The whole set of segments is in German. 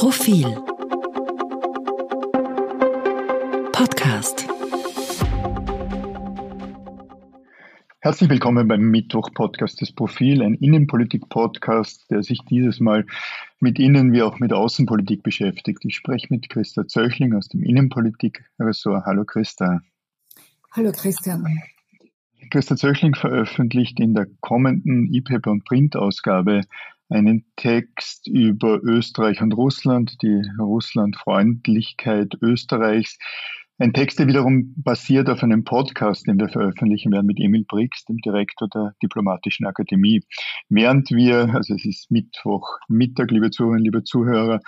Profil Podcast Herzlich willkommen beim Mittwoch-Podcast des Profil, ein Innenpolitik-Podcast, der sich dieses Mal mit Innen- wie auch mit Außenpolitik beschäftigt. Ich spreche mit Christa Zöchling aus dem Innenpolitik-Ressort. Hallo Christa. Hallo Christian. Christa Zöchling veröffentlicht in der kommenden E-Paper- und Print-Ausgabe einen Text über Österreich und Russland, die Russlandfreundlichkeit Österreichs. Ein Text, der wiederum basiert auf einem Podcast, den wir veröffentlichen werden mit Emil Brix, dem Direktor der Diplomatischen Akademie. Während wir, also es ist Mittwoch, Mittag, liebe Zuhörerinnen, liebe Zuhörer,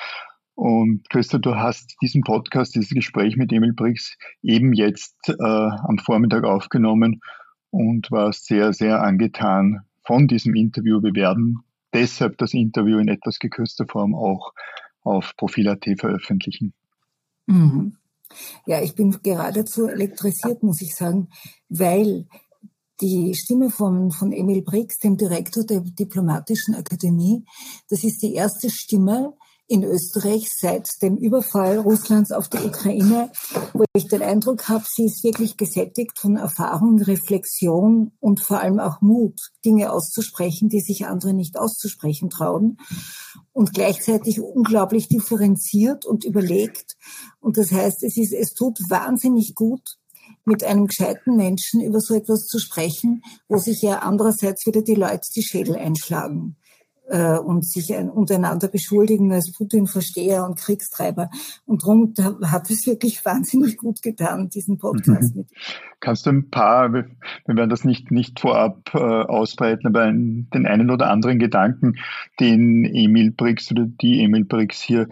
und Christa, du hast diesen Podcast, dieses Gespräch mit Emil Brix eben jetzt äh, am Vormittag aufgenommen und warst sehr, sehr angetan von diesem Interview. Wir werden deshalb das Interview in etwas gekürzter Form auch auf Profil.at veröffentlichen. Mhm. Ja, ich bin geradezu elektrisiert, muss ich sagen, weil die Stimme von, von Emil Brix, dem Direktor der Diplomatischen Akademie, das ist die erste Stimme, in Österreich seit dem Überfall Russlands auf die Ukraine, wo ich den Eindruck habe, sie ist wirklich gesättigt von Erfahrung, Reflexion und vor allem auch Mut, Dinge auszusprechen, die sich andere nicht auszusprechen trauen und gleichzeitig unglaublich differenziert und überlegt. Und das heißt, es ist, es tut wahnsinnig gut, mit einem gescheiten Menschen über so etwas zu sprechen, wo sich ja andererseits wieder die Leute die Schädel einschlagen äh, und sich untereinander beschuldigen als Putin-Versteher und Kriegstreiber. Und darum hat es wirklich wahnsinnig gut getan, diesen Podcast mhm. mit. Kannst du ein paar, wir werden das nicht, nicht vorab äh, ausbreiten, aber ein, den einen oder anderen Gedanken, den Emil Brix oder die Emil Brix hier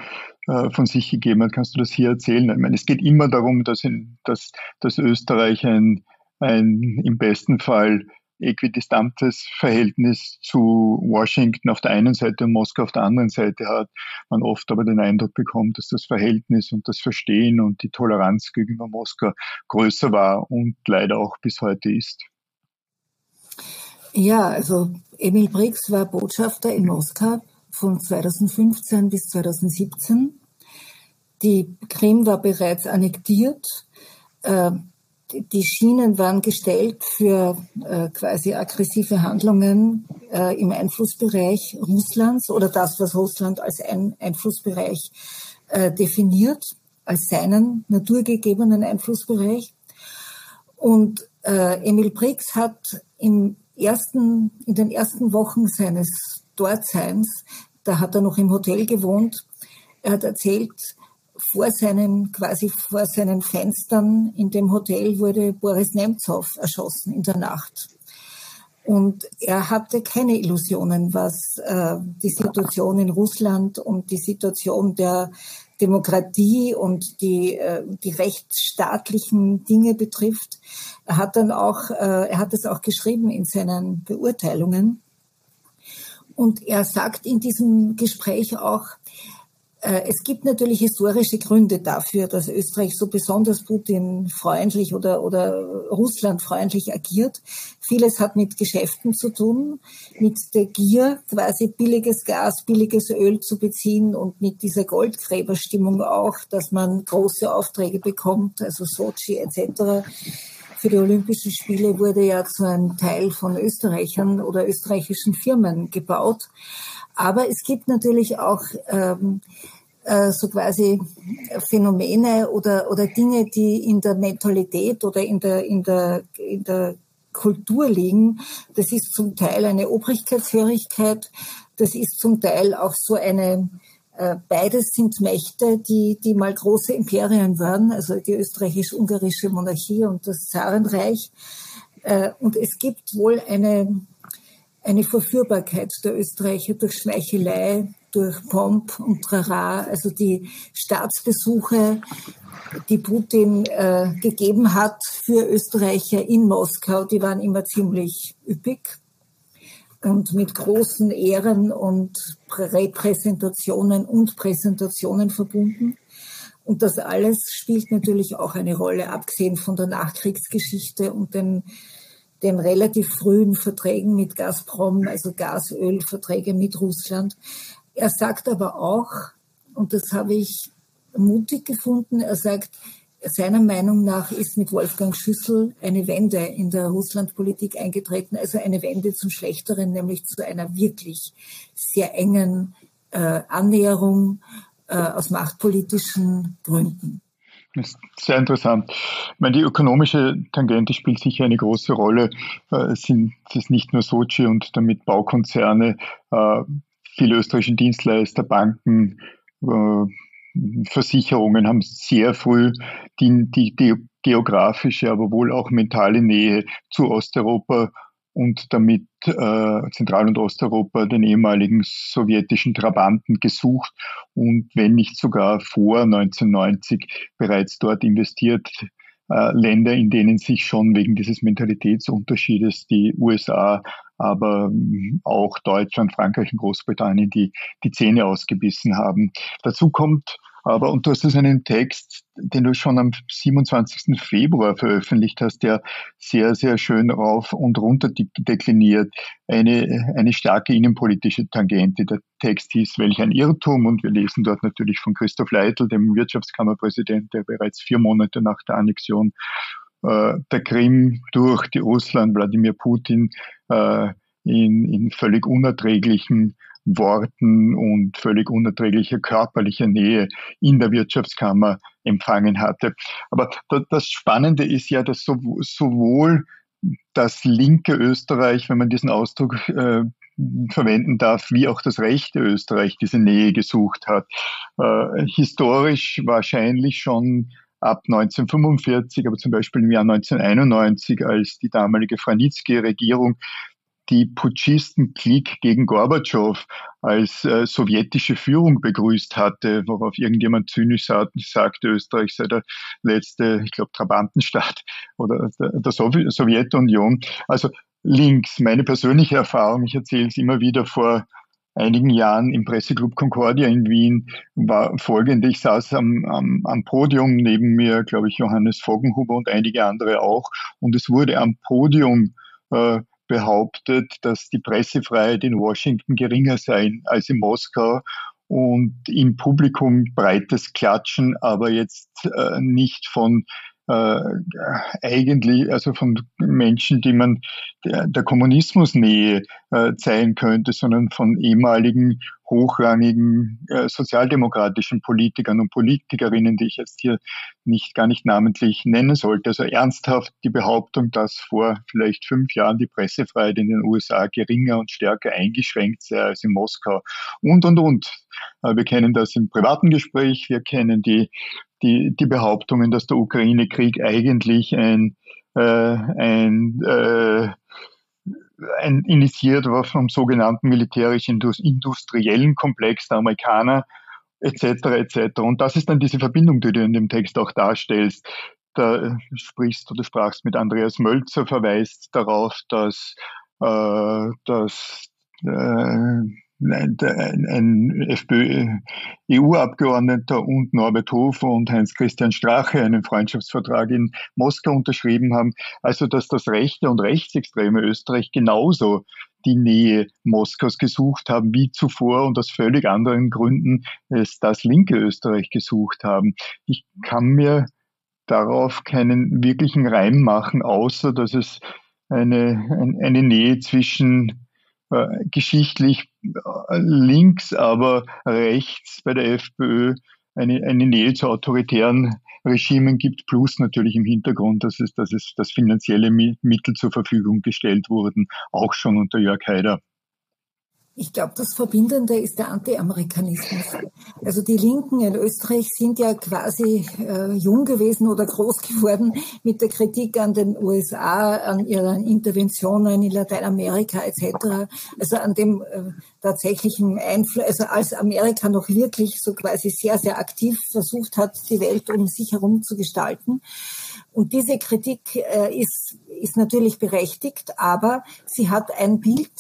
äh, von sich gegeben hat, kannst du das hier erzählen? Ich meine, es geht immer darum, dass, in, dass, dass Österreich ein, ein im besten Fall äquidistantes Verhältnis zu Washington auf der einen Seite und Moskau auf der anderen Seite hat, man oft aber den Eindruck bekommt, dass das Verhältnis und das Verstehen und die Toleranz gegenüber Moskau größer war und leider auch bis heute ist. Ja, also Emil Briggs war Botschafter in Moskau von 2015 bis 2017. Die Krim war bereits annektiert. Die Schienen waren gestellt für äh, quasi aggressive Handlungen äh, im Einflussbereich Russlands oder das, was Russland als ein Einflussbereich äh, definiert, als seinen naturgegebenen Einflussbereich. Und äh, Emil Brix hat im ersten, in den ersten Wochen seines Dortseins, da hat er noch im Hotel gewohnt, er hat erzählt, vor seinen, quasi vor seinen Fenstern in dem Hotel wurde Boris Nemtsov erschossen in der Nacht. Und er hatte keine Illusionen, was äh, die Situation in Russland und die Situation der Demokratie und die, äh, die rechtsstaatlichen Dinge betrifft. Er hat dann auch, äh, er hat es auch geschrieben in seinen Beurteilungen. Und er sagt in diesem Gespräch auch, es gibt natürlich historische Gründe dafür, dass Österreich so besonders Putin-freundlich oder, oder Russland-freundlich agiert. Vieles hat mit Geschäften zu tun, mit der Gier, quasi billiges Gas, billiges Öl zu beziehen und mit dieser Goldgräberstimmung auch, dass man große Aufträge bekommt, also Sochi etc. Für die Olympischen Spiele wurde ja zu einem Teil von Österreichern oder österreichischen Firmen gebaut. Aber es gibt natürlich auch ähm, äh, so quasi Phänomene oder, oder Dinge, die in der Mentalität oder in der, in der, in der Kultur liegen. Das ist zum Teil eine Obrigkeitshörigkeit, das ist zum Teil auch so eine, äh, beides sind Mächte, die, die mal große Imperien waren, also die österreichisch-ungarische Monarchie und das Zarenreich. Äh, und es gibt wohl eine, eine Verführbarkeit der Österreicher durch Schmeichelei, durch Pomp und Trara, also die Staatsbesuche, die Putin äh, gegeben hat für Österreicher in Moskau, die waren immer ziemlich üppig und mit großen Ehren und Repräsentationen und Präsentationen verbunden. Und das alles spielt natürlich auch eine Rolle, abgesehen von der Nachkriegsgeschichte und den den relativ frühen Verträgen mit Gazprom, also Gasölverträge mit Russland. Er sagt aber auch, und das habe ich mutig gefunden. Er sagt, seiner Meinung nach ist mit Wolfgang Schüssel eine Wende in der Russlandpolitik eingetreten, also eine Wende zum Schlechteren, nämlich zu einer wirklich sehr engen äh, Annäherung äh, aus machtpolitischen Gründen. Ist sehr interessant. Ich meine, die ökonomische Tangente spielt sicher eine große Rolle. Äh, es sind nicht nur Sochi und damit Baukonzerne, äh, viele österreichische Dienstleister, Banken, äh, Versicherungen haben sehr früh die, die, die geografische, aber wohl auch mentale Nähe zu Osteuropa und damit äh, Zentral- und Osteuropa den ehemaligen sowjetischen Trabanten gesucht und wenn nicht sogar vor 1990 bereits dort investiert. Äh, Länder, in denen sich schon wegen dieses Mentalitätsunterschiedes die USA, aber auch Deutschland, Frankreich und Großbritannien die, die Zähne ausgebissen haben. Dazu kommt aber, und du hast es einen Text, den du schon am 27. Februar veröffentlicht hast, der sehr, sehr schön rauf und runter dekliniert. Eine, eine starke innenpolitische Tangente. Der Text hieß, welch ein Irrtum. Und wir lesen dort natürlich von Christoph Leitl, dem Wirtschaftskammerpräsident, der bereits vier Monate nach der Annexion äh, der Krim durch die Russland, Wladimir Putin, äh, in, in völlig unerträglichen Worten und völlig unerträglicher körperlicher Nähe in der Wirtschaftskammer empfangen hatte. Aber das Spannende ist ja, dass sowohl das linke Österreich, wenn man diesen Ausdruck äh, verwenden darf, wie auch das rechte Österreich diese Nähe gesucht hat. Äh, historisch wahrscheinlich schon ab 1945, aber zum Beispiel im Jahr 1991, als die damalige Franitzky-Regierung die Putschisten-Klick gegen Gorbatschow als äh, sowjetische Führung begrüßt hatte, worauf irgendjemand zynisch sagte, Österreich sei der letzte, ich glaube, Trabantenstaat oder der, der Sowjetunion. Also links, meine persönliche Erfahrung, ich erzähle es immer wieder vor einigen Jahren im Presseclub Concordia in Wien war folgende. Ich saß am, am, am Podium, neben mir, glaube ich, Johannes Foggenhuber und einige andere auch. Und es wurde am Podium äh, behauptet, dass die Pressefreiheit in Washington geringer sei als in Moskau und im Publikum breites Klatschen, aber jetzt äh, nicht von äh, eigentlich, also von Menschen, die man der, der Kommunismusnähe äh, zeigen könnte, sondern von ehemaligen hochrangigen äh, sozialdemokratischen Politikern und Politikerinnen, die ich jetzt hier nicht gar nicht namentlich nennen sollte. Also ernsthaft die Behauptung, dass vor vielleicht fünf Jahren die Pressefreiheit in den USA geringer und stärker eingeschränkt sei als in Moskau und und und. Äh, wir kennen das im privaten Gespräch, wir kennen die die, die Behauptungen, dass der Ukraine-Krieg eigentlich ein, äh, ein äh, ein, initiiert war vom sogenannten militärisch-industriellen Komplex der Amerikaner etc. etc. Und das ist dann diese Verbindung, die du in dem Text auch darstellst. Da sprichst du, du sprachst mit Andreas Mölzer, verweist darauf, dass, äh, dass äh, ein FPÖ-EU-Abgeordneter und Norbert Hofer und Heinz-Christian Strache einen Freundschaftsvertrag in Moskau unterschrieben haben. Also, dass das rechte und rechtsextreme Österreich genauso die Nähe Moskaus gesucht haben, wie zuvor und aus völlig anderen Gründen es das linke Österreich gesucht haben. Ich kann mir darauf keinen wirklichen Reim machen, außer dass es eine, eine Nähe zwischen äh, geschichtlich äh, links, aber rechts bei der FPÖ eine, eine Nähe zu autoritären Regimen gibt, plus natürlich im Hintergrund, dass es, dass es dass finanzielle Mittel zur Verfügung gestellt wurden, auch schon unter Jörg Haider. Ich glaube, das Verbindende ist der Anti-Amerikanismus. Also die Linken in Österreich sind ja quasi äh, jung gewesen oder groß geworden mit der Kritik an den USA, an ihren Interventionen in Lateinamerika etc. Also an dem äh, tatsächlichen Einfluss, also als Amerika noch wirklich so quasi sehr, sehr aktiv versucht hat, die Welt um sich herum zu gestalten. Und diese Kritik äh, ist, ist natürlich berechtigt, aber sie hat ein Bild,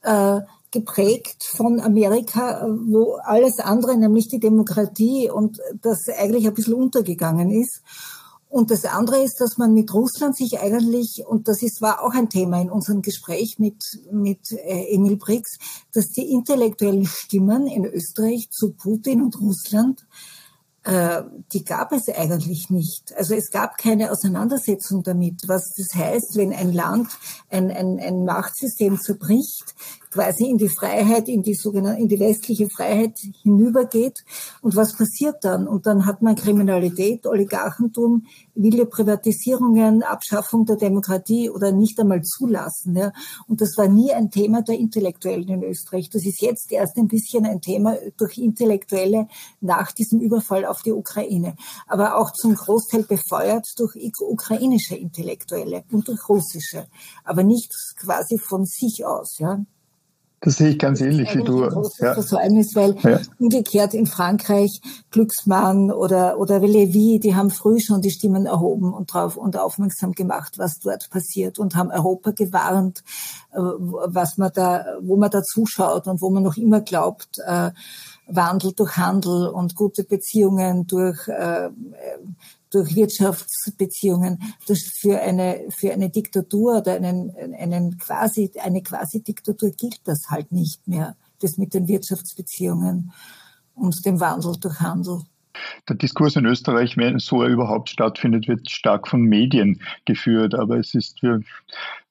äh, geprägt von Amerika, wo alles andere, nämlich die Demokratie und das eigentlich ein bisschen untergegangen ist. Und das andere ist, dass man mit Russland sich eigentlich, und das ist, war auch ein Thema in unserem Gespräch mit, mit äh, Emil Brix, dass die intellektuellen Stimmen in Österreich zu Putin und Russland die gab es eigentlich nicht. Also es gab keine Auseinandersetzung damit, was das heißt, wenn ein Land ein, ein, ein Machtsystem zerbricht, quasi in die Freiheit, in die sogenannte, in die westliche Freiheit hinübergeht. Und was passiert dann? Und dann hat man Kriminalität, Oligarchentum, wilde Privatisierungen, Abschaffung der Demokratie oder nicht einmal zulassen. Ja. Und das war nie ein Thema der Intellektuellen in Österreich. Das ist jetzt erst ein bisschen ein Thema durch Intellektuelle nach diesem Überfall auf die Ukraine. Aber auch zum Großteil befeuert durch ukrainische Intellektuelle und durch russische. Aber nicht quasi von sich aus. Ja. Das sehe ich ganz ähnlich wie du. Ja. Versäumnis, weil ja. umgekehrt in Frankreich Glücksmann oder oder Lévy, die haben früh schon die Stimmen erhoben und drauf und aufmerksam gemacht, was dort passiert und haben Europa gewarnt, äh, was man da, wo man da zuschaut und wo man noch immer glaubt, äh, Wandel durch Handel und gute Beziehungen durch äh, durch Wirtschaftsbeziehungen, das für eine, für eine Diktatur oder einen, einen quasi, eine quasi Diktatur gilt das halt nicht mehr, das mit den Wirtschaftsbeziehungen und dem Wandel durch Handel. Der Diskurs in Österreich, wenn so er überhaupt stattfindet, wird stark von Medien geführt. Aber es ist, äh,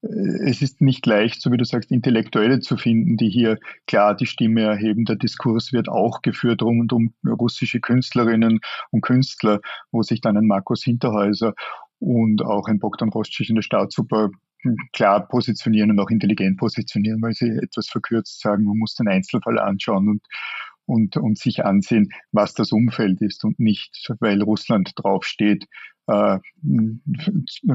es ist nicht leicht, so wie du sagst, Intellektuelle zu finden, die hier klar die Stimme erheben. Der Diskurs wird auch geführt rund um russische Künstlerinnen und Künstler, wo sich dann ein Markus Hinterhäuser und auch ein Bogdan Rostschich in der Staatsoper klar positionieren und auch intelligent positionieren, weil sie etwas verkürzt sagen, man muss den Einzelfall anschauen und und, und sich ansehen, was das Umfeld ist und nicht, weil Russland draufsteht, äh,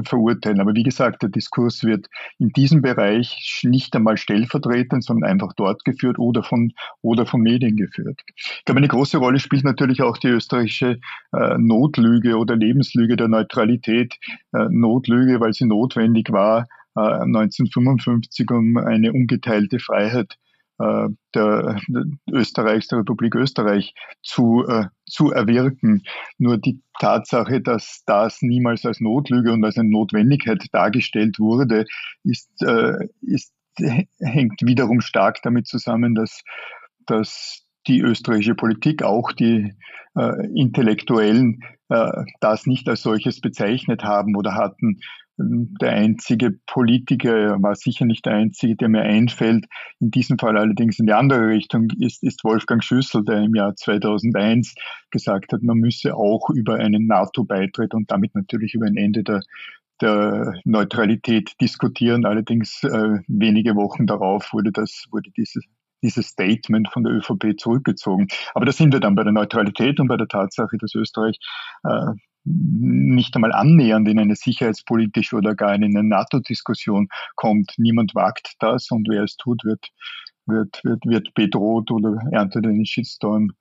verurteilen. Aber wie gesagt, der Diskurs wird in diesem Bereich nicht einmal stellvertretend, sondern einfach dort geführt oder von, oder von Medien geführt. Ich glaube, eine große Rolle spielt natürlich auch die österreichische äh, Notlüge oder Lebenslüge der Neutralität. Äh, Notlüge, weil sie notwendig war, 1955, äh, um eine ungeteilte Freiheit der, der Österreichs, der Republik Österreich zu, äh, zu erwirken. Nur die Tatsache, dass das niemals als Notlüge und als eine Notwendigkeit dargestellt wurde, ist, äh, ist, hängt wiederum stark damit zusammen, dass, dass die österreichische Politik, auch die äh, Intellektuellen, äh, das nicht als solches bezeichnet haben oder hatten der einzige Politiker, war sicher nicht der einzige, der mir einfällt, in diesem Fall allerdings in die andere Richtung, ist, ist Wolfgang Schüssel, der im Jahr 2001 gesagt hat, man müsse auch über einen NATO-Beitritt und damit natürlich über ein Ende der, der Neutralität diskutieren. Allerdings äh, wenige Wochen darauf wurde das, wurde dieses dieses Statement von der ÖVP zurückgezogen. Aber da sind wir dann bei der Neutralität und bei der Tatsache, dass Österreich äh, nicht einmal annähernd in eine sicherheitspolitische oder gar in eine NATO-Diskussion kommt. Niemand wagt das und wer es tut, wird, wird, wird, wird bedroht oder erntet einen Shitstorm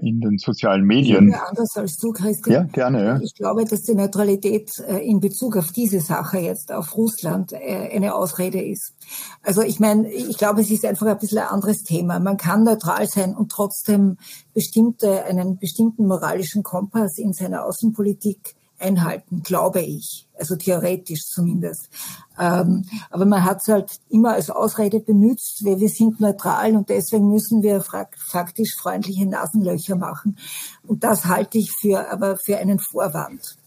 in den sozialen Medien. Ich anders als du, Christian. Ja, gerne. Ja. Ich glaube, dass die Neutralität äh, in Bezug auf diese Sache jetzt, auf Russland, äh, eine Ausrede ist. Also ich meine, ich glaube, es ist einfach ein bisschen ein anderes Thema. Man kann neutral sein und trotzdem bestimmte, einen bestimmten moralischen Kompass in seiner Außenpolitik einhalten, glaube ich. Also theoretisch zumindest. Ähm, aber man hat es halt immer als Ausrede benutzt, weil wir sind neutral und deswegen müssen wir faktisch freundliche Nasenlöcher machen. Und das halte ich für, aber für einen Vorwand.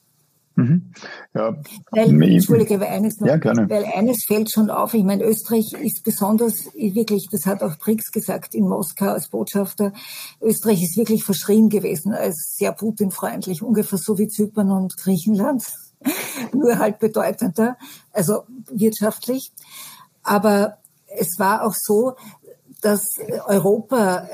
Mhm. Ja. Weil, Entschuldige, weil eines, noch, ja, gerne. weil eines fällt schon auf. Ich meine, Österreich ist besonders, wirklich, das hat auch Brix gesagt in Moskau als Botschafter, Österreich ist wirklich verschrien gewesen als sehr Putin-freundlich, ungefähr so wie Zypern und Griechenland, nur halt bedeutender, also wirtschaftlich. Aber es war auch so, dass Europa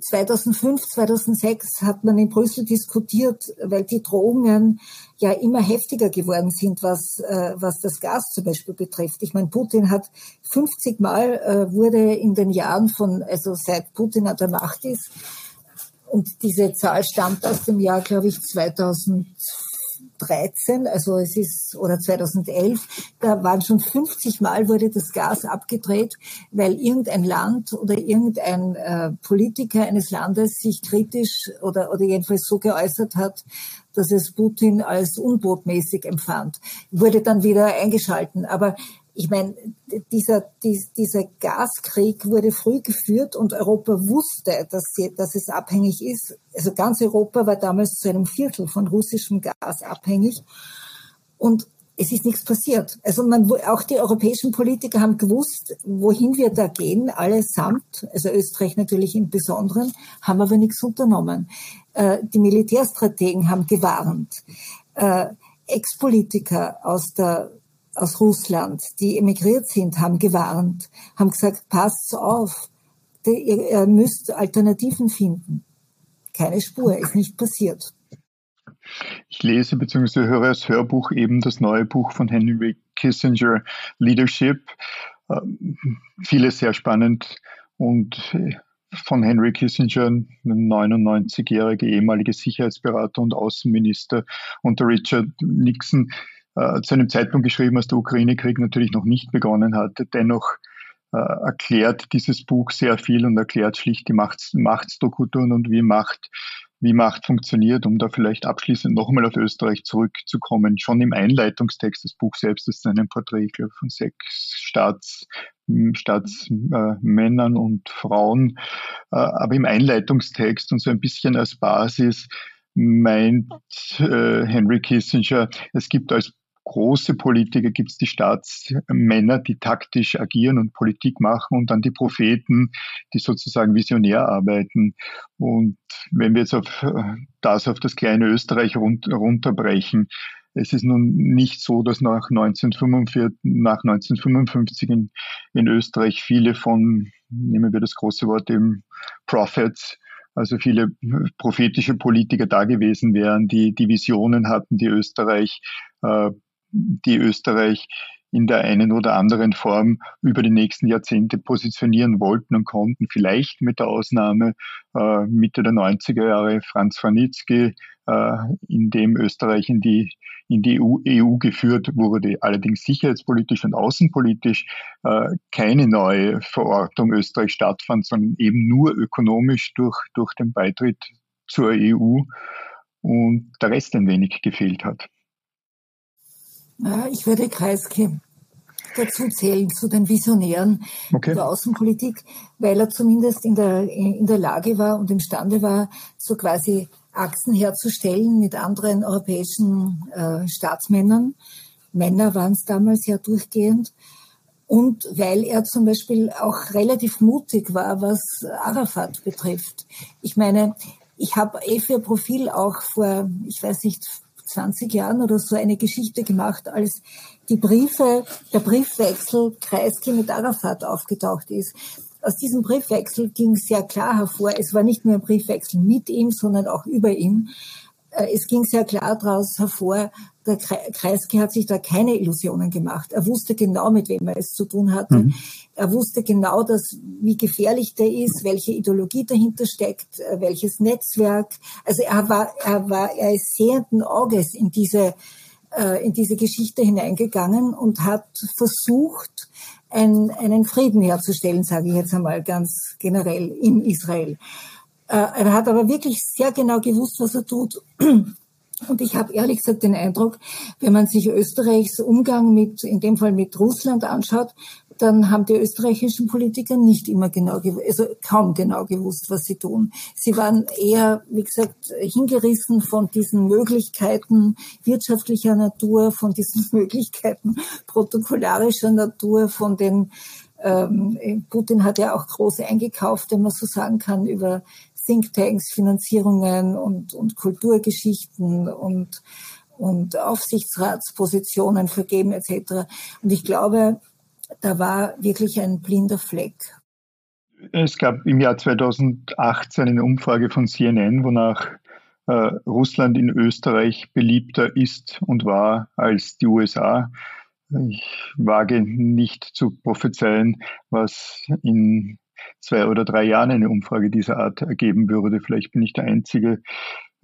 2005, 2006 hat man in Brüssel diskutiert, weil die Drohungen ja immer heftiger geworden sind, was, äh, was das Gas zum Beispiel betrifft. Ich meine, Putin hat 50 Mal äh, wurde in den Jahren von, also seit Putin an der Macht ist, und diese Zahl stammt aus dem Jahr, glaube ich, 2000 2013, also es ist, oder 2011, da waren schon 50 Mal wurde das Gas abgedreht, weil irgendein Land oder irgendein äh, Politiker eines Landes sich kritisch oder, oder jedenfalls so geäußert hat, dass es Putin als unbotmäßig empfand. Wurde dann wieder eingeschalten. Aber ich meine, dieser, dieser Gaskrieg wurde früh geführt und Europa wusste, dass, sie, dass es abhängig ist. Also ganz Europa war damals zu einem Viertel von russischem Gas abhängig. Und es ist nichts passiert. Also man, auch die europäischen Politiker haben gewusst, wohin wir da gehen, allesamt, also Österreich natürlich im Besonderen, haben aber nichts unternommen. Äh, die Militärstrategen haben gewarnt. Äh, Ex-Politiker aus der aus Russland, die emigriert sind, haben gewarnt, haben gesagt, passt auf, ihr müsst Alternativen finden. Keine Spur, ist nicht passiert. Ich lese bzw. höre als Hörbuch eben das neue Buch von Henry Kissinger, Leadership. Ähm, vieles sehr spannend und äh, von Henry Kissinger, ein 99-jähriger ehemaliger Sicherheitsberater und Außenminister unter Richard Nixon, zu einem Zeitpunkt geschrieben, als der Ukraine-Krieg natürlich noch nicht begonnen hatte. Dennoch äh, erklärt dieses Buch sehr viel und erklärt schlicht die Machts Machtsstrukturen und wie Macht wie Macht funktioniert, um da vielleicht abschließend nochmal auf Österreich zurückzukommen. Schon im Einleitungstext des Buchs selbst ist ein Porträt glaube, von sechs Staats, Staatsmännern äh, und Frauen. Äh, aber im Einleitungstext und so ein bisschen als Basis meint äh, Henry Kissinger, es gibt als große Politiker gibt es die Staatsmänner, die taktisch agieren und Politik machen und dann die Propheten, die sozusagen visionär arbeiten. Und wenn wir jetzt auf das, auf das kleine Österreich runterbrechen, es ist nun nicht so, dass nach 1945, nach 1955 in, in Österreich viele von, nehmen wir das große Wort eben, Prophets, also viele prophetische Politiker da gewesen wären, die, die Visionen hatten, die Österreich äh, die Österreich in der einen oder anderen Form über die nächsten Jahrzehnte positionieren wollten und konnten. Vielleicht mit der Ausnahme äh, Mitte der 90er Jahre Franz Franitzky, äh, in dem Österreich in die, in die EU, EU geführt wurde. Allerdings sicherheitspolitisch und außenpolitisch äh, keine neue Verortung Österreich stattfand, sondern eben nur ökonomisch durch, durch den Beitritt zur EU und der Rest ein wenig gefehlt hat. Ich würde Kreisky dazu zählen, zu den Visionären okay. der Außenpolitik, weil er zumindest in der, in der Lage war und imstande war, so quasi Achsen herzustellen mit anderen europäischen äh, Staatsmännern. Männer waren es damals ja durchgehend. Und weil er zum Beispiel auch relativ mutig war, was Arafat betrifft. Ich meine, ich habe eh für Profil auch vor, ich weiß nicht, 20 Jahren oder so eine Geschichte gemacht, als die Briefe, der Briefwechsel Kreisky mit Arafat aufgetaucht ist. Aus diesem Briefwechsel ging sehr klar hervor, es war nicht nur ein Briefwechsel mit ihm, sondern auch über ihm. Äh, es ging sehr klar daraus hervor, der Kreisky hat sich da keine Illusionen gemacht. Er wusste genau, mit wem er es zu tun hatte. Mhm. Er wusste genau, dass, wie gefährlich der ist, welche Ideologie dahinter steckt, äh, welches Netzwerk. Also er war, er war, er ist sehenden Auges in diese, äh, in diese Geschichte hineingegangen und hat versucht, ein, einen Frieden herzustellen, sage ich jetzt einmal ganz generell in Israel. Äh, er hat aber wirklich sehr genau gewusst, was er tut. Und ich habe ehrlich gesagt den Eindruck, wenn man sich Österreichs Umgang mit, in dem Fall mit Russland anschaut, dann haben die österreichischen Politiker nicht immer genau, also kaum genau gewusst, was sie tun. Sie waren eher, wie gesagt, hingerissen von diesen Möglichkeiten wirtschaftlicher Natur, von diesen Möglichkeiten protokollarischer Natur, von den ähm, Putin hat ja auch groß eingekauft, wenn man so sagen kann, über Thinktanks, Finanzierungen und, und Kulturgeschichten und, und Aufsichtsratspositionen vergeben etc. Und ich glaube, da war wirklich ein blinder Fleck. Es gab im Jahr 2018 eine Umfrage von CNN, wonach äh, Russland in Österreich beliebter ist und war als die USA. Ich wage nicht zu prophezeien, was in zwei oder drei Jahren eine Umfrage dieser Art ergeben würde. Vielleicht bin ich der Einzige.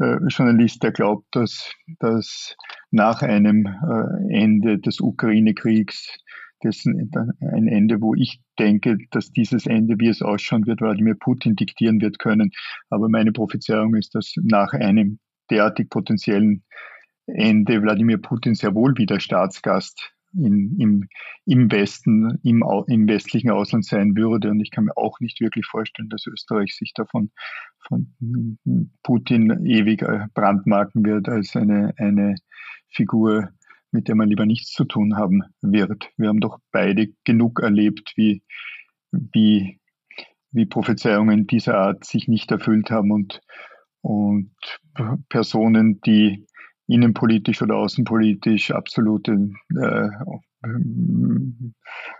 äh, Journalist, der glaubt, dass, dass nach einem äh, Ende des Ukraine-Kriegs dessen ein Ende, wo ich denke, dass dieses Ende, wie es ausschauen wird, Wladimir Putin diktieren wird können. Aber meine Prophezeiung ist, dass nach einem derartig potenziellen Ende Wladimir Putin sehr wohl wieder Staatsgast in, im, im Westen, im, im westlichen Ausland sein würde. Und ich kann mir auch nicht wirklich vorstellen, dass Österreich sich davon von Putin ewig äh, brandmarken wird als eine, eine Figur, mit der man lieber nichts zu tun haben wird. Wir haben doch beide genug erlebt, wie, wie, wie Prophezeiungen dieser Art sich nicht erfüllt haben und, und Personen, die innenpolitisch oder außenpolitisch absolute äh,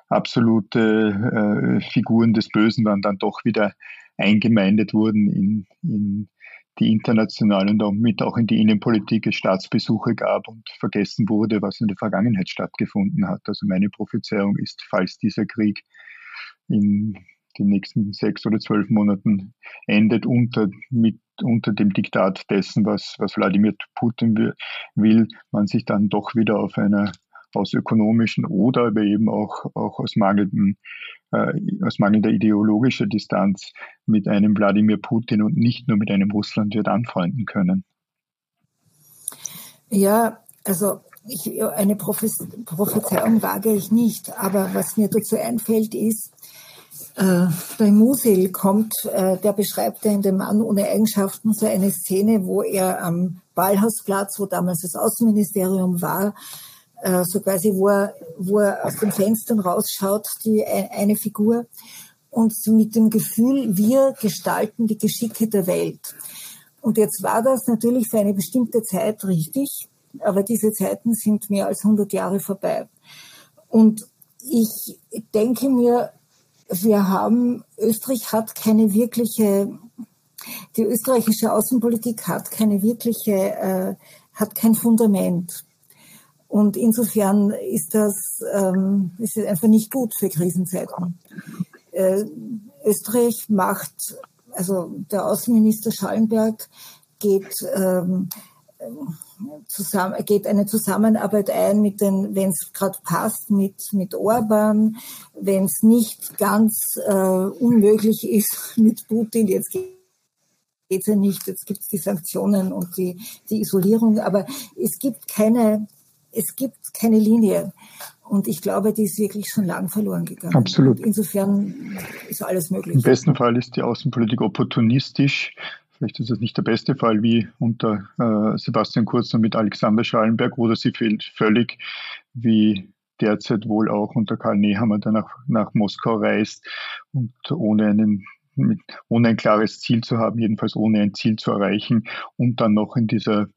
absolute äh, Figuren des Bösen waren, dann doch wieder eingemeindet wurden in, in die internationale und damit auch in die Innenpolitik es Staatsbesuche gab und vergessen wurde, was in der Vergangenheit stattgefunden hat. Also meine Prophezeiung ist, falls dieser Krieg in den nächsten sechs oder zwölf Monaten endet unter, mit, unter dem Diktat dessen, was, was Wladimir Putin will, man sich dann doch wieder auf einer aus ökonomischen oder aber eben auch, auch aus, mangelnden, äh, aus mangelnder ideologischer Distanz mit einem Wladimir Putin und nicht nur mit einem Russland wird anfreunden können. Ja, also ich, eine Prophezeiung wage ich nicht, aber was mir dazu einfällt ist, bei Musil kommt, äh, der beschreibt ja in dem Mann ohne Eigenschaften so eine Szene, wo er am Ballhausplatz, wo damals das Außenministerium war, äh, so quasi, wo er, wo er aus den Fenstern rausschaut, die eine Figur und mit dem Gefühl, wir gestalten die Geschicke der Welt. Und jetzt war das natürlich für eine bestimmte Zeit richtig, aber diese Zeiten sind mehr als 100 Jahre vorbei. Und ich denke mir, wir haben, Österreich hat keine wirkliche, die österreichische Außenpolitik hat keine wirkliche, äh, hat kein Fundament. Und insofern ist das, ähm, ist einfach nicht gut für Krisenzeiten. Äh, Österreich macht, also der Außenminister Schallenberg geht ähm, zusammen, geht eine Zusammenarbeit ein mit den, wenn es gerade passt, mit, mit Orban, wenn es nicht ganz äh, unmöglich ist mit Putin, jetzt geht es ja nicht, jetzt gibt es die Sanktionen und die, die Isolierung, aber es gibt keine, es gibt keine Linie. Und ich glaube, die ist wirklich schon lang verloren gegangen. Absolut. Und insofern ist alles möglich. Im besten Fall ist die Außenpolitik opportunistisch Vielleicht ist es nicht der beste Fall wie unter äh, Sebastian Kurz und mit Alexander Schallenberg, oder sie fehlt völlig, wie derzeit wohl auch unter Karl Nehammer, der nach, nach Moskau reist und ohne einen mit, ohne ein klares Ziel zu haben, jedenfalls ohne ein Ziel zu erreichen und dann noch in dieser,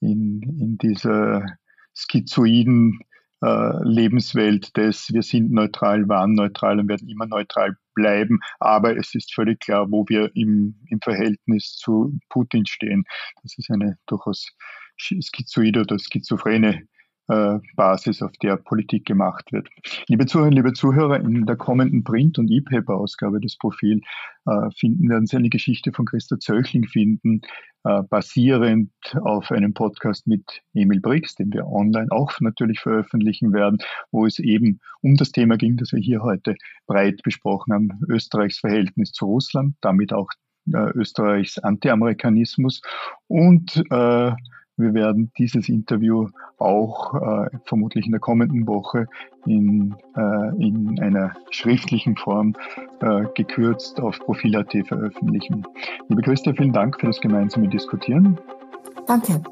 in, in dieser schizoiden äh, Lebenswelt des wir sind neutral, waren neutral und werden immer neutral bleiben. Aber es ist völlig klar, wo wir im, im Verhältnis zu Putin stehen. Das ist eine durchaus schizoide oder schizophrene Basis, auf der Politik gemacht wird. Liebe Zuhörerinnen, liebe Zuhörer, in der kommenden Print- und E-Paper-Ausgabe des Profil äh, finden werden Sie eine Geschichte von Christa Zöchling finden, äh, basierend auf einem Podcast mit Emil Brix, den wir online auch natürlich veröffentlichen werden, wo es eben um das Thema ging, das wir hier heute breit besprochen haben, Österreichs Verhältnis zu Russland, damit auch Österreichs Anti-Amerikanismus und äh, wir werden dieses Interview auch äh, vermutlich in der kommenden Woche in, äh, in einer schriftlichen Form äh, gekürzt auf Profil.at veröffentlichen. Liebe Christa, vielen Dank für das gemeinsame Diskutieren. Danke.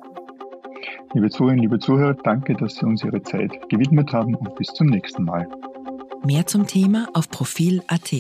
Liebe Zuhörerinnen, liebe Zuhörer, danke, dass Sie uns Ihre Zeit gewidmet haben und bis zum nächsten Mal. Mehr zum Thema auf Profil.at.